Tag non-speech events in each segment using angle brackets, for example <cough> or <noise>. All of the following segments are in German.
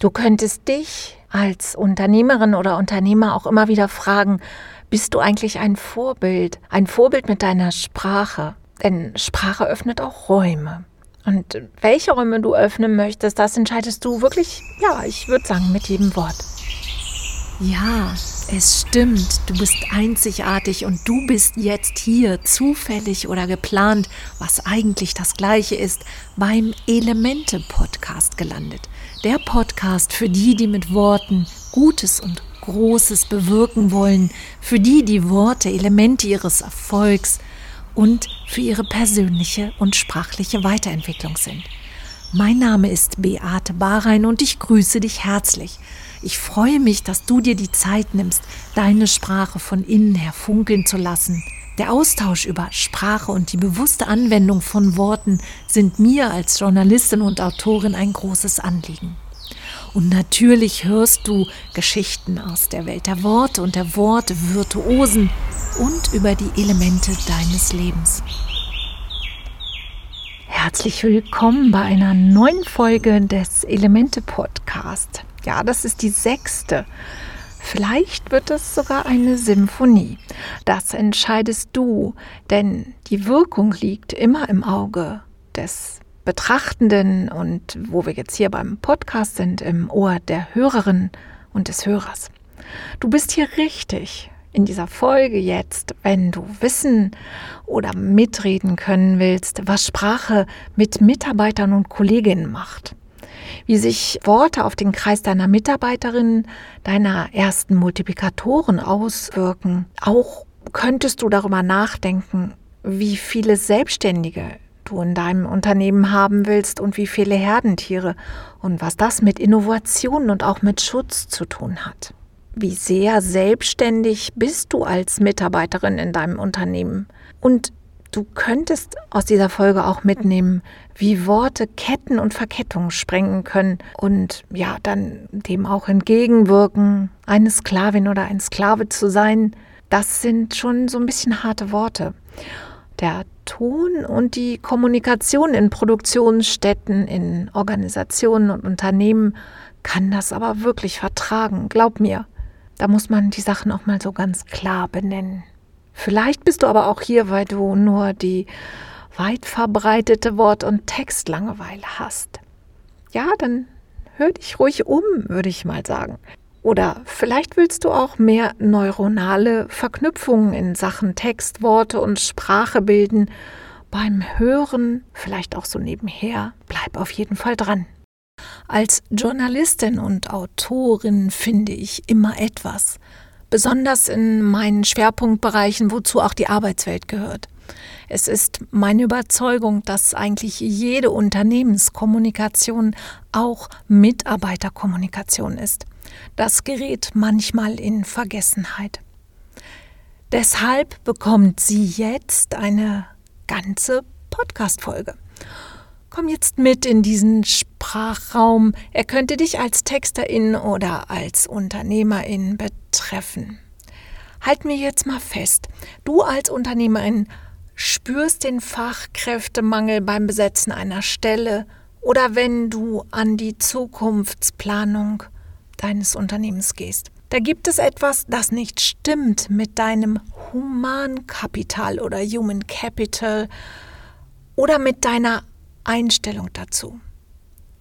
Du könntest dich als Unternehmerin oder Unternehmer auch immer wieder fragen, bist du eigentlich ein Vorbild? Ein Vorbild mit deiner Sprache? Denn Sprache öffnet auch Räume. Und welche Räume du öffnen möchtest, das entscheidest du wirklich, ja, ich würde sagen, mit jedem Wort. Ja, es stimmt, du bist einzigartig und du bist jetzt hier, zufällig oder geplant, was eigentlich das gleiche ist, beim Elemente-Podcast gelandet. Der Podcast für die, die mit Worten Gutes und Großes bewirken wollen, für die die Worte Elemente ihres Erfolgs und für ihre persönliche und sprachliche Weiterentwicklung sind. Mein Name ist Beate Bahrein und ich grüße dich herzlich. Ich freue mich, dass du dir die Zeit nimmst, deine Sprache von innen her funkeln zu lassen. Der Austausch über Sprache und die bewusste Anwendung von Worten sind mir als Journalistin und Autorin ein großes Anliegen. Und natürlich hörst du Geschichten aus der Welt der Worte und der Worte Virtuosen und über die Elemente deines Lebens. Herzlich willkommen bei einer neuen Folge des Elemente Podcast. Ja, das ist die sechste. Vielleicht wird es sogar eine Symphonie. Das entscheidest du, denn die Wirkung liegt immer im Auge des Betrachtenden und wo wir jetzt hier beim Podcast sind, im Ohr der Hörerin und des Hörers. Du bist hier richtig in dieser Folge jetzt, wenn du wissen oder mitreden können willst, was Sprache mit Mitarbeitern und Kolleginnen macht wie sich Worte auf den Kreis deiner Mitarbeiterinnen, deiner ersten Multiplikatoren auswirken. Auch könntest du darüber nachdenken, wie viele Selbstständige du in deinem Unternehmen haben willst und wie viele Herdentiere und was das mit Innovation und auch mit Schutz zu tun hat. Wie sehr selbstständig bist du als Mitarbeiterin in deinem Unternehmen? Und Du könntest aus dieser Folge auch mitnehmen, wie Worte Ketten und Verkettungen sprengen können und ja, dann dem auch entgegenwirken, eine Sklavin oder ein Sklave zu sein. Das sind schon so ein bisschen harte Worte. Der Ton und die Kommunikation in Produktionsstätten, in Organisationen und Unternehmen kann das aber wirklich vertragen. Glaub mir, da muss man die Sachen auch mal so ganz klar benennen. Vielleicht bist du aber auch hier, weil du nur die weit verbreitete Wort- und Textlangeweile hast. Ja, dann hör dich ruhig um, würde ich mal sagen. Oder vielleicht willst du auch mehr neuronale Verknüpfungen in Sachen Text, Worte und Sprache bilden. Beim Hören, vielleicht auch so nebenher, bleib auf jeden Fall dran. Als Journalistin und Autorin finde ich immer etwas, besonders in meinen Schwerpunktbereichen, wozu auch die Arbeitswelt gehört. Es ist meine Überzeugung, dass eigentlich jede Unternehmenskommunikation auch Mitarbeiterkommunikation ist. Das gerät manchmal in Vergessenheit. Deshalb bekommt sie jetzt eine ganze Podcast-Folge. Komm jetzt mit in diesen Sprachraum. Er könnte dich als Texterin oder als Unternehmerin betreffen. Halt mir jetzt mal fest. Du als Unternehmerin spürst den Fachkräftemangel beim Besetzen einer Stelle oder wenn du an die Zukunftsplanung deines Unternehmens gehst. Da gibt es etwas, das nicht stimmt mit deinem Humankapital oder Human Capital oder mit deiner Einstellung dazu.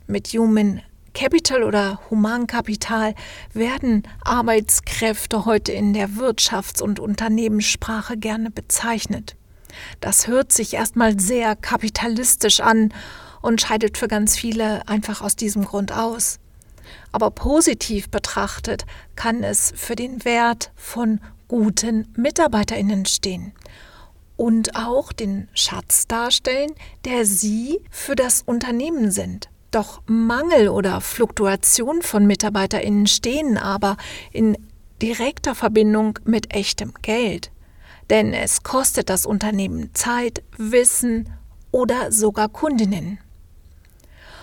Mit Human Capital oder Humankapital werden Arbeitskräfte heute in der Wirtschafts- und Unternehmenssprache gerne bezeichnet. Das hört sich erstmal sehr kapitalistisch an und scheidet für ganz viele einfach aus diesem Grund aus. Aber positiv betrachtet kann es für den Wert von guten Mitarbeiterinnen stehen und auch den Schatz darstellen, der sie für das Unternehmen sind. Doch Mangel oder Fluktuation von Mitarbeiterinnen stehen aber in direkter Verbindung mit echtem Geld. Denn es kostet das Unternehmen Zeit, Wissen oder sogar Kundinnen.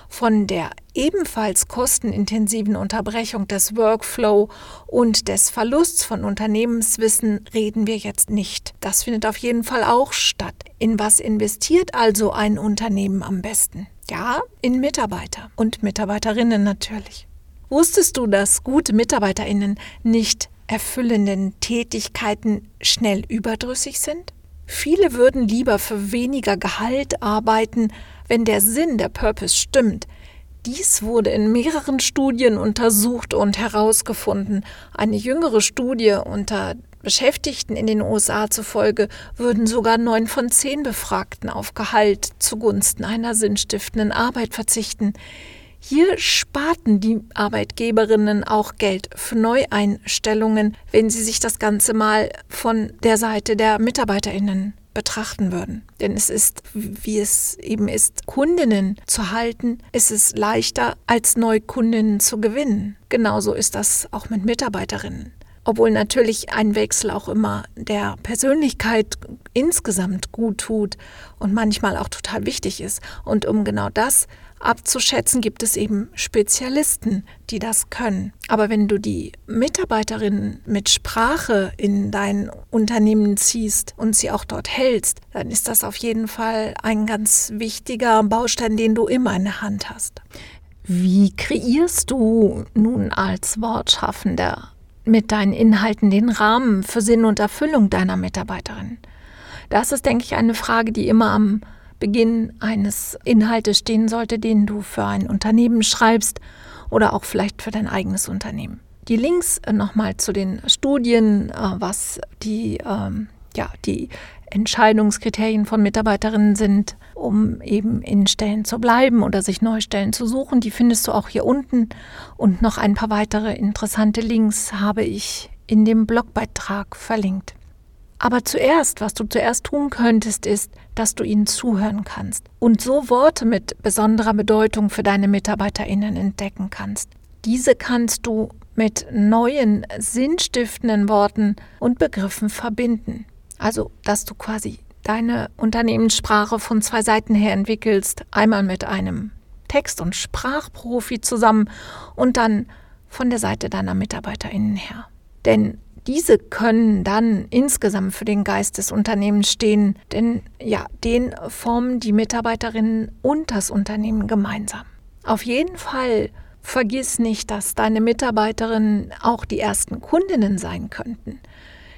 Von der ebenfalls kostenintensiven Unterbrechung des Workflow und des Verlusts von Unternehmenswissen reden wir jetzt nicht. Das findet auf jeden Fall auch statt. In was investiert also ein Unternehmen am besten? Ja, in Mitarbeiter und Mitarbeiterinnen natürlich. Wusstest du, dass gute Mitarbeiterinnen nicht erfüllenden Tätigkeiten schnell überdrüssig sind? Viele würden lieber für weniger Gehalt arbeiten, wenn der Sinn, der Purpose stimmt. Dies wurde in mehreren Studien untersucht und herausgefunden. Eine jüngere Studie unter Beschäftigten in den USA zufolge würden sogar neun von zehn Befragten auf Gehalt zugunsten einer sinnstiftenden Arbeit verzichten. Hier sparten die Arbeitgeberinnen auch Geld für Neueinstellungen, wenn sie sich das Ganze mal von der Seite der Mitarbeiterinnen betrachten würden. Denn es ist, wie es eben ist, Kundinnen zu halten, ist es leichter, als Neukundinnen zu gewinnen. Genauso ist das auch mit Mitarbeiterinnen. Obwohl natürlich ein Wechsel auch immer der Persönlichkeit insgesamt gut tut und manchmal auch total wichtig ist. Und um genau das abzuschätzen, gibt es eben Spezialisten, die das können. Aber wenn du die Mitarbeiterinnen mit Sprache in dein Unternehmen ziehst und sie auch dort hältst, dann ist das auf jeden Fall ein ganz wichtiger Baustein, den du immer in der Hand hast. Wie kreierst du nun als Wortschaffender mit deinen Inhalten den Rahmen für Sinn und Erfüllung deiner Mitarbeiterin? Das ist, denke ich, eine Frage, die immer am Beginn eines Inhaltes stehen sollte, den du für ein Unternehmen schreibst oder auch vielleicht für dein eigenes Unternehmen. Die Links äh, nochmal zu den Studien, äh, was die, ähm, ja, die Entscheidungskriterien von Mitarbeiterinnen sind, um eben in Stellen zu bleiben oder sich neue Stellen zu suchen. Die findest du auch hier unten. Und noch ein paar weitere interessante Links habe ich in dem Blogbeitrag verlinkt. Aber zuerst, was du zuerst tun könntest, ist, dass du ihnen zuhören kannst und so Worte mit besonderer Bedeutung für deine Mitarbeiterinnen entdecken kannst. Diese kannst du mit neuen, sinnstiftenden Worten und Begriffen verbinden. Also, dass du quasi deine Unternehmenssprache von zwei Seiten her entwickelst, einmal mit einem Text- und Sprachprofi zusammen und dann von der Seite deiner Mitarbeiterinnen her. Denn diese können dann insgesamt für den Geist des Unternehmens stehen, denn ja, den formen die Mitarbeiterinnen und das Unternehmen gemeinsam. Auf jeden Fall vergiss nicht, dass deine Mitarbeiterinnen auch die ersten Kundinnen sein könnten.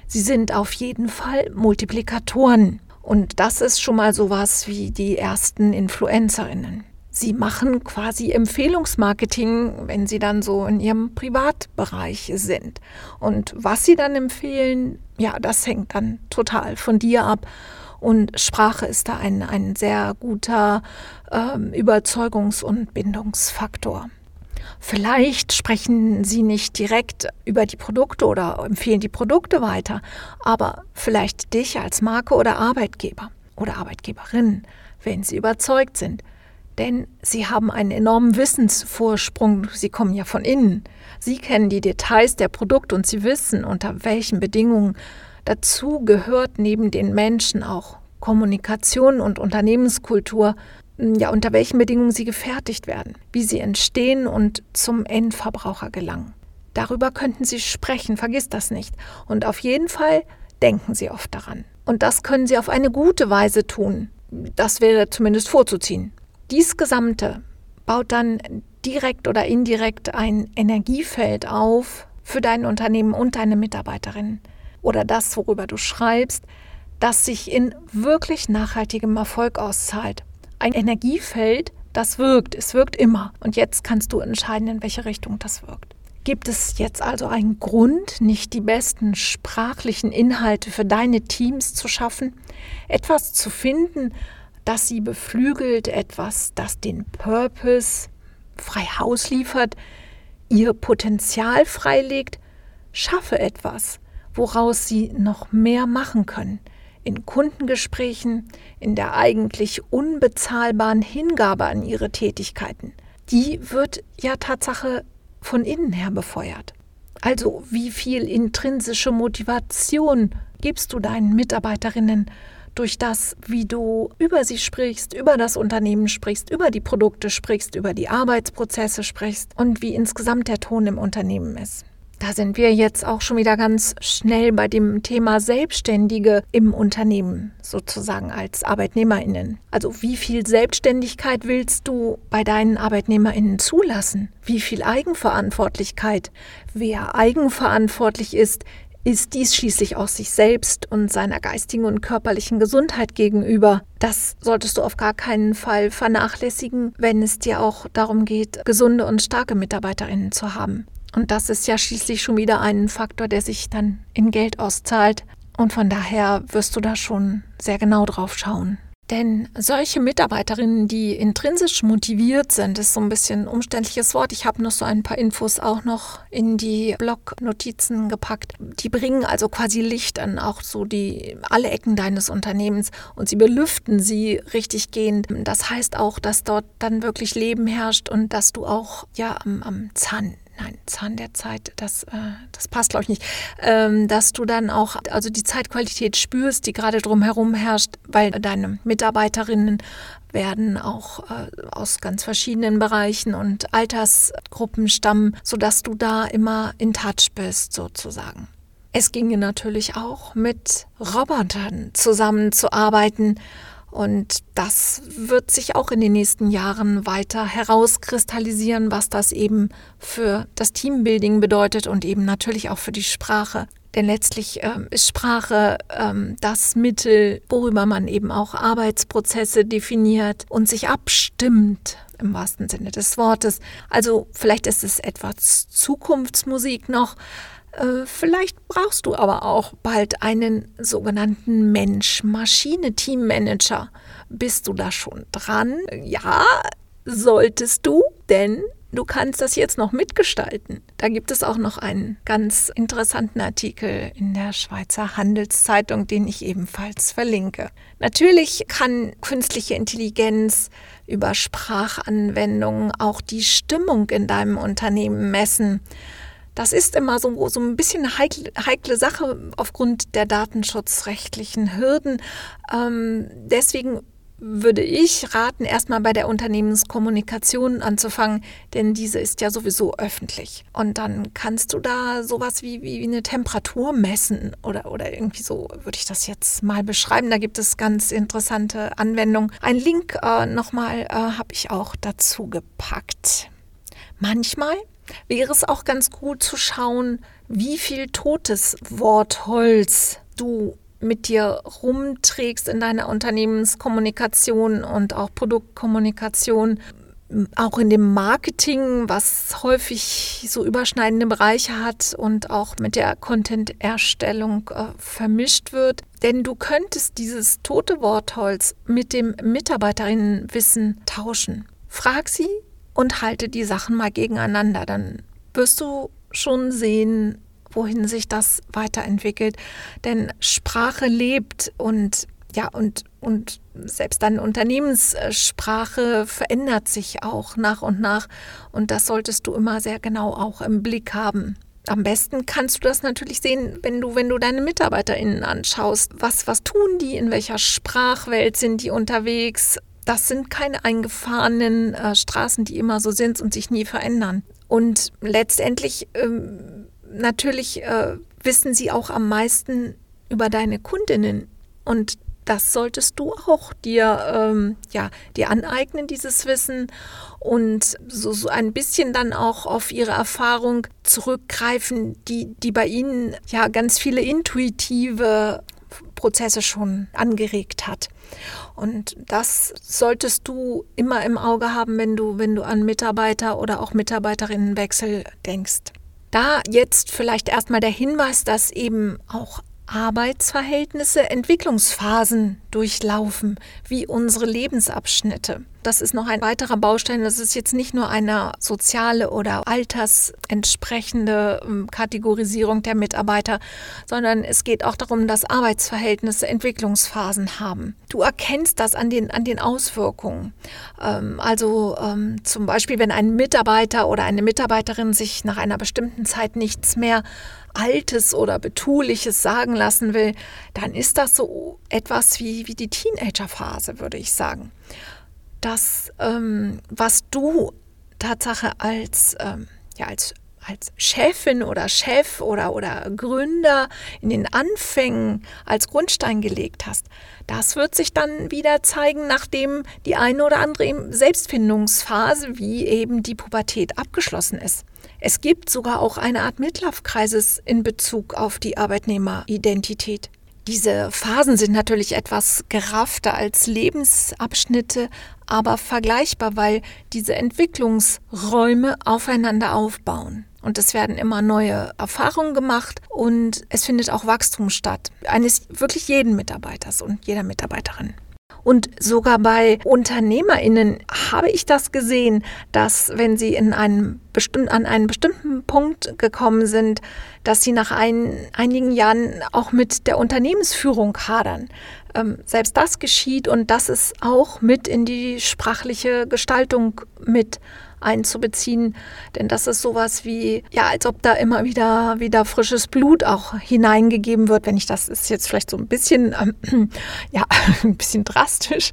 Sie sind auf jeden Fall Multiplikatoren. Und das ist schon mal sowas wie die ersten Influencerinnen. Sie machen quasi Empfehlungsmarketing, wenn Sie dann so in Ihrem Privatbereich sind. Und was Sie dann empfehlen, ja, das hängt dann total von dir ab. Und Sprache ist da ein, ein sehr guter ähm, Überzeugungs- und Bindungsfaktor. Vielleicht sprechen Sie nicht direkt über die Produkte oder empfehlen die Produkte weiter, aber vielleicht dich als Marke oder Arbeitgeber oder Arbeitgeberin, wenn Sie überzeugt sind denn sie haben einen enormen Wissensvorsprung. Sie kommen ja von innen. Sie kennen die Details der Produkte und sie wissen, unter welchen Bedingungen. Dazu gehört neben den Menschen auch Kommunikation und Unternehmenskultur, ja, unter welchen Bedingungen sie gefertigt werden, wie sie entstehen und zum Endverbraucher gelangen. Darüber könnten Sie sprechen, vergiss das nicht. Und auf jeden Fall denken Sie oft daran. Und das können Sie auf eine gute Weise tun. Das wäre zumindest vorzuziehen. Dies Gesamte baut dann direkt oder indirekt ein Energiefeld auf für dein Unternehmen und deine Mitarbeiterinnen oder das, worüber du schreibst, das sich in wirklich nachhaltigem Erfolg auszahlt. Ein Energiefeld, das wirkt. Es wirkt immer. Und jetzt kannst du entscheiden, in welche Richtung das wirkt. Gibt es jetzt also einen Grund, nicht die besten sprachlichen Inhalte für deine Teams zu schaffen? Etwas zu finden, das sie beflügelt, etwas, das den Purpose frei Haus liefert, ihr Potenzial freilegt, schaffe etwas, woraus sie noch mehr machen können. In Kundengesprächen, in der eigentlich unbezahlbaren Hingabe an ihre Tätigkeiten. Die wird ja Tatsache von innen her befeuert. Also wie viel intrinsische Motivation gibst du deinen Mitarbeiterinnen durch das, wie du über sie sprichst, über das Unternehmen sprichst, über die Produkte sprichst, über die Arbeitsprozesse sprichst und wie insgesamt der Ton im Unternehmen ist. Da sind wir jetzt auch schon wieder ganz schnell bei dem Thema Selbstständige im Unternehmen, sozusagen als Arbeitnehmerinnen. Also wie viel Selbstständigkeit willst du bei deinen Arbeitnehmerinnen zulassen? Wie viel Eigenverantwortlichkeit? Wer eigenverantwortlich ist, ist dies schließlich auch sich selbst und seiner geistigen und körperlichen Gesundheit gegenüber. Das solltest du auf gar keinen Fall vernachlässigen, wenn es dir auch darum geht, gesunde und starke Mitarbeiterinnen zu haben. Und das ist ja schließlich schon wieder ein Faktor, der sich dann in Geld auszahlt. Und von daher wirst du da schon sehr genau drauf schauen. Denn solche Mitarbeiterinnen, die intrinsisch motiviert sind, ist so ein bisschen ein umständliches Wort. Ich habe noch so ein paar Infos auch noch in die Blog-Notizen gepackt. Die bringen also quasi Licht an auch so die alle Ecken deines Unternehmens und sie belüften sie richtig gehend. Das heißt auch, dass dort dann wirklich Leben herrscht und dass du auch ja am, am Zahn nein, Zahn der Zeit, das, äh, das passt, glaube ich, nicht, ähm, dass du dann auch also die Zeitqualität spürst, die gerade drumherum herrscht, weil deine Mitarbeiterinnen werden auch äh, aus ganz verschiedenen Bereichen und Altersgruppen stammen, sodass du da immer in Touch bist, sozusagen. Es ginge natürlich auch mit Robotern zusammenzuarbeiten und das wird sich auch in den nächsten Jahren weiter herauskristallisieren, was das eben für das Teambuilding bedeutet und eben natürlich auch für die Sprache. Denn letztlich äh, ist Sprache ähm, das Mittel, worüber man eben auch Arbeitsprozesse definiert und sich abstimmt im wahrsten Sinne des Wortes. Also vielleicht ist es etwas Zukunftsmusik noch, vielleicht brauchst du aber auch bald einen sogenannten Mensch-Maschine-Teammanager. Bist du da schon dran? Ja, solltest du, denn du kannst das jetzt noch mitgestalten. Da gibt es auch noch einen ganz interessanten Artikel in der Schweizer Handelszeitung, den ich ebenfalls verlinke. Natürlich kann künstliche Intelligenz über Sprachanwendungen auch die Stimmung in deinem Unternehmen messen. Das ist immer so, so ein bisschen eine heikle, heikle Sache aufgrund der datenschutzrechtlichen Hürden. Ähm, deswegen würde ich raten, erstmal bei der Unternehmenskommunikation anzufangen, denn diese ist ja sowieso öffentlich. Und dann kannst du da sowas wie, wie eine Temperatur messen oder, oder irgendwie so, würde ich das jetzt mal beschreiben. Da gibt es ganz interessante Anwendungen. Ein Link äh, nochmal äh, habe ich auch dazu gepackt. Manchmal wäre es auch ganz gut zu schauen, wie viel totes Wortholz du mit dir rumträgst in deiner Unternehmenskommunikation und auch Produktkommunikation, auch in dem Marketing, was häufig so überschneidende Bereiche hat und auch mit der Content-Erstellung äh, vermischt wird. Denn du könntest dieses tote Wortholz mit dem Mitarbeiterinnenwissen tauschen. Frag sie, und halte die Sachen mal gegeneinander. Dann wirst du schon sehen, wohin sich das weiterentwickelt. Denn Sprache lebt und ja, und, und selbst deine Unternehmenssprache verändert sich auch nach und nach. Und das solltest du immer sehr genau auch im Blick haben. Am besten kannst du das natürlich sehen, wenn du, wenn du deine MitarbeiterInnen anschaust. Was, was tun die? In welcher Sprachwelt sind die unterwegs? Das sind keine eingefahrenen äh, Straßen, die immer so sind und sich nie verändern. Und letztendlich ähm, natürlich äh, wissen sie auch am meisten über deine Kundinnen. Und das solltest du auch dir, ähm, ja, dir aneignen, dieses Wissen und so, so ein bisschen dann auch auf ihre Erfahrung zurückgreifen, die, die bei ihnen ja ganz viele intuitive Prozesse schon angeregt hat. Und das solltest du immer im Auge haben, wenn du, wenn du an Mitarbeiter oder auch Mitarbeiterinnenwechsel denkst. Da jetzt vielleicht erstmal der Hinweis, dass eben auch Arbeitsverhältnisse Entwicklungsphasen durchlaufen, wie unsere Lebensabschnitte. Das ist noch ein weiterer Baustein. Das ist jetzt nicht nur eine soziale oder altersentsprechende ähm, Kategorisierung der Mitarbeiter, sondern es geht auch darum, dass Arbeitsverhältnisse Entwicklungsphasen haben. Du erkennst das an den, an den Auswirkungen. Ähm, also ähm, zum Beispiel, wenn ein Mitarbeiter oder eine Mitarbeiterin sich nach einer bestimmten Zeit nichts mehr Altes oder Betuliches sagen lassen will, dann ist das so etwas wie, wie die Teenagerphase, würde ich sagen. Das, ähm, was du Tatsache als, ähm, ja, als als Chefin oder Chef oder, oder Gründer in den Anfängen als Grundstein gelegt hast, das wird sich dann wieder zeigen, nachdem die eine oder andere Selbstfindungsphase wie eben die Pubertät abgeschlossen ist. Es gibt sogar auch eine Art Midlife-Kreises in Bezug auf die Arbeitnehmeridentität. Diese Phasen sind natürlich etwas geraffter als Lebensabschnitte, aber vergleichbar, weil diese Entwicklungsräume aufeinander aufbauen. Und es werden immer neue Erfahrungen gemacht und es findet auch Wachstum statt. Eines wirklich jeden Mitarbeiters und jeder Mitarbeiterin. Und sogar bei UnternehmerInnen habe ich das gesehen, dass wenn sie in einem bestimmt, an einen bestimmten Punkt gekommen sind, dass sie nach ein, einigen Jahren auch mit der Unternehmensführung hadern. Ähm, selbst das geschieht und das ist auch mit in die sprachliche Gestaltung mit einzubeziehen. Denn das ist sowas wie, ja, als ob da immer wieder, wieder frisches Blut auch hineingegeben wird. Wenn ich das ist jetzt vielleicht so ein bisschen, ähm, <clears throat> ja, <laughs> ein bisschen drastisch.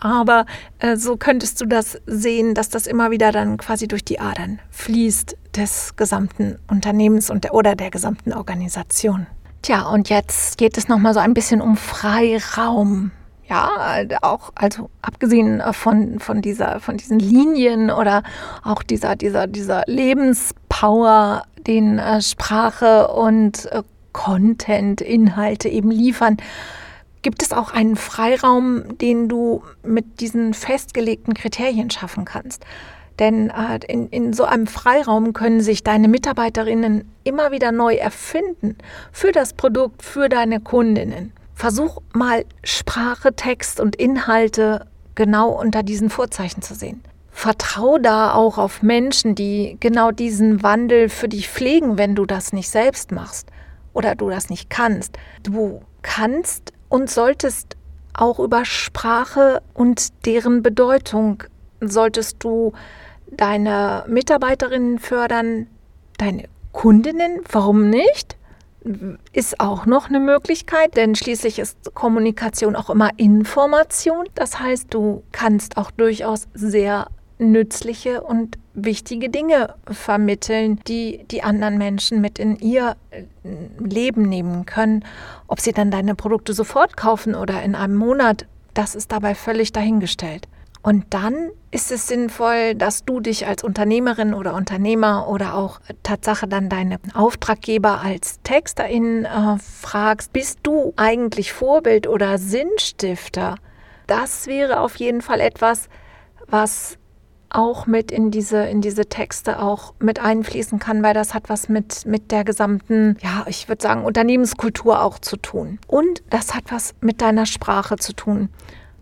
Aber äh, so könntest du das sehen, dass das immer wieder dann quasi durch die Adern fließt des gesamten Unternehmens und der, oder der gesamten Organisation. Tja, und jetzt geht es nochmal so ein bisschen um Freiraum. Ja, auch, also abgesehen äh, von, von, dieser, von diesen Linien oder auch dieser, dieser, dieser Lebenspower, den äh, Sprache und äh, Content, Inhalte eben liefern, gibt es auch einen Freiraum, den du mit diesen festgelegten Kriterien schaffen kannst. Denn äh, in, in so einem Freiraum können sich deine Mitarbeiterinnen immer wieder neu erfinden für das Produkt, für deine Kundinnen. Versuch mal Sprache, Text und Inhalte genau unter diesen Vorzeichen zu sehen. Vertrau da auch auf Menschen, die genau diesen Wandel für dich pflegen, wenn du das nicht selbst machst oder du das nicht kannst. Du kannst und solltest auch über Sprache und deren Bedeutung solltest du deine Mitarbeiterinnen fördern, deine Kundinnen, warum nicht? Ist auch noch eine Möglichkeit, denn schließlich ist Kommunikation auch immer Information. Das heißt, du kannst auch durchaus sehr nützliche und wichtige Dinge vermitteln, die die anderen Menschen mit in ihr äh, Leben nehmen können. Ob sie dann deine Produkte sofort kaufen oder in einem Monat, das ist dabei völlig dahingestellt. Und dann ist es sinnvoll, dass du dich als Unternehmerin oder Unternehmer oder auch Tatsache dann deine Auftraggeber als Texterin äh, fragst, bist du eigentlich Vorbild oder Sinnstifter? Das wäre auf jeden Fall etwas, was auch mit in diese, in diese Texte auch mit einfließen kann, weil das hat was mit, mit der gesamten, ja, ich würde sagen, Unternehmenskultur auch zu tun. Und das hat was mit deiner Sprache zu tun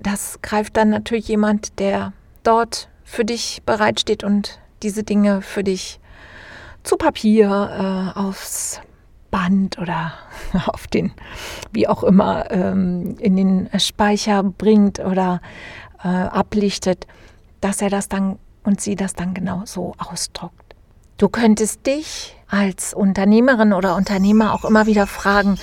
das greift dann natürlich jemand, der dort für dich bereitsteht und diese Dinge für dich zu Papier, äh, aufs Band oder <laughs> auf den, wie auch immer, ähm, in den Speicher bringt oder äh, ablichtet, dass er das dann und sie das dann genau so ausdruckt. Du könntest dich als Unternehmerin oder Unternehmer auch immer wieder fragen,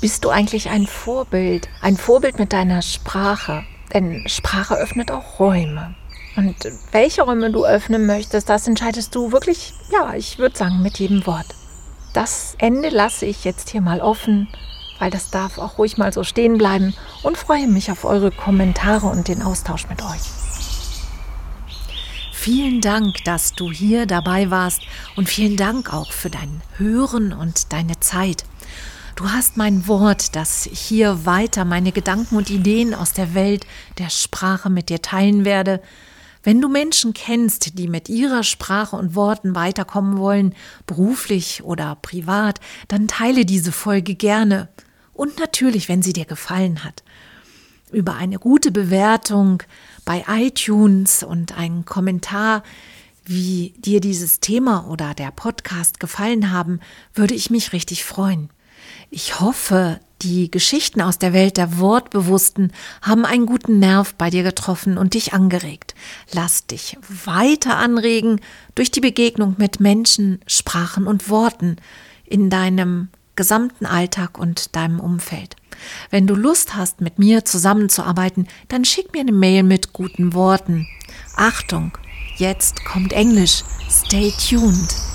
bist du eigentlich ein Vorbild? Ein Vorbild mit deiner Sprache? Denn Sprache öffnet auch Räume. Und welche Räume du öffnen möchtest, das entscheidest du wirklich, ja, ich würde sagen, mit jedem Wort. Das Ende lasse ich jetzt hier mal offen, weil das darf auch ruhig mal so stehen bleiben und freue mich auf eure Kommentare und den Austausch mit euch. Vielen Dank, dass du hier dabei warst und vielen Dank auch für dein Hören und deine Zeit. Du hast mein Wort, dass ich hier weiter meine Gedanken und Ideen aus der Welt der Sprache mit dir teilen werde. Wenn du Menschen kennst, die mit ihrer Sprache und Worten weiterkommen wollen, beruflich oder privat, dann teile diese Folge gerne. Und natürlich, wenn sie dir gefallen hat. Über eine gute Bewertung bei iTunes und einen Kommentar, wie dir dieses Thema oder der Podcast gefallen haben, würde ich mich richtig freuen. Ich hoffe, die Geschichten aus der Welt der Wortbewussten haben einen guten Nerv bei dir getroffen und dich angeregt. Lass dich weiter anregen durch die Begegnung mit Menschen, Sprachen und Worten in deinem gesamten Alltag und deinem Umfeld. Wenn du Lust hast, mit mir zusammenzuarbeiten, dann schick mir eine Mail mit guten Worten. Achtung, jetzt kommt Englisch. Stay tuned.